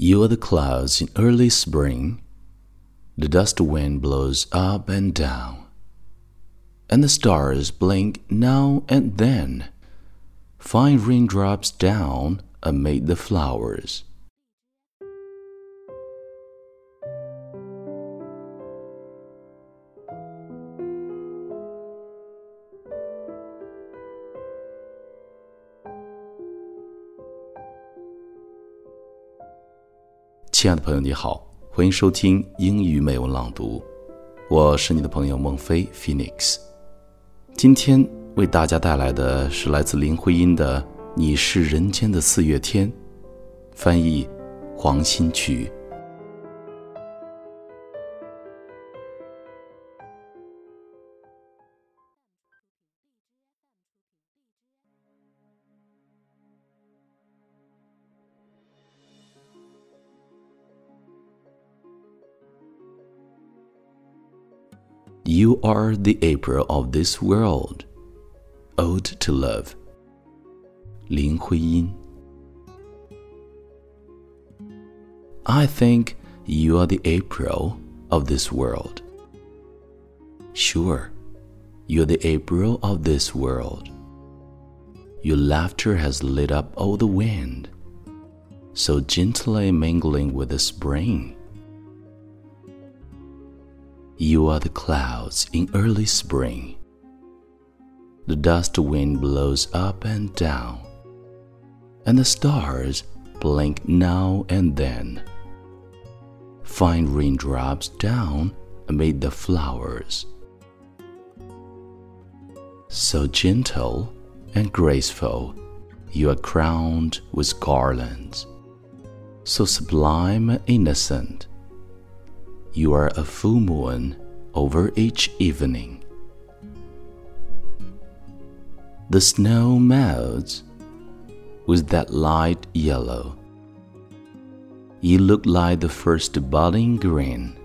You are the clouds in early spring. The dust wind blows up and down, and the stars blink now and then. Fine raindrops down amid the flowers. 亲爱的朋友，你好，欢迎收听英语美文朗读，我是你的朋友孟非 Phoenix。今天为大家带来的是来自林徽因的《你是人间的四月天》，翻译黄新曲。You are the April of this world. Ode to Love. Lin Huiyin. I think you are the April of this world. Sure, you're the April of this world. Your laughter has lit up all the wind, so gently mingling with the spring you are the clouds in early spring. The dust wind blows up and down, and the stars blink now and then. Fine raindrops down amid the flowers. So gentle and graceful, you are crowned with garlands. So sublime and innocent, you are a full moon over each evening. The snow melts with that light yellow. You look like the first budding green.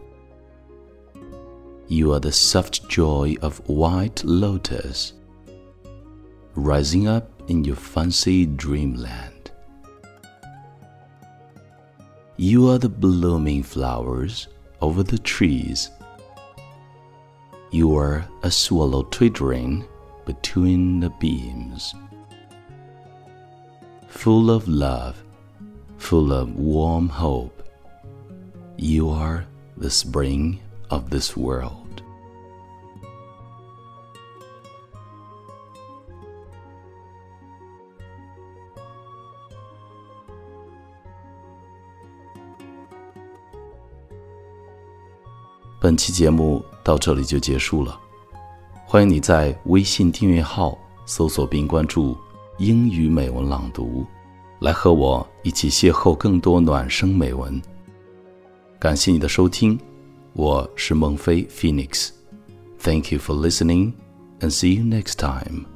You are the soft joy of white lotus, rising up in your fancy dreamland. You are the blooming flowers over the trees. You are a swallow twittering between the beams. Full of love, full of warm hope, you are the spring of this world. 本期节目到这里就结束了，欢迎你在微信订阅号搜索并关注“英语美文朗读”，来和我一起邂逅更多暖声美文。感谢你的收听，我是孟非 Phoenix，Thank you for listening and see you next time.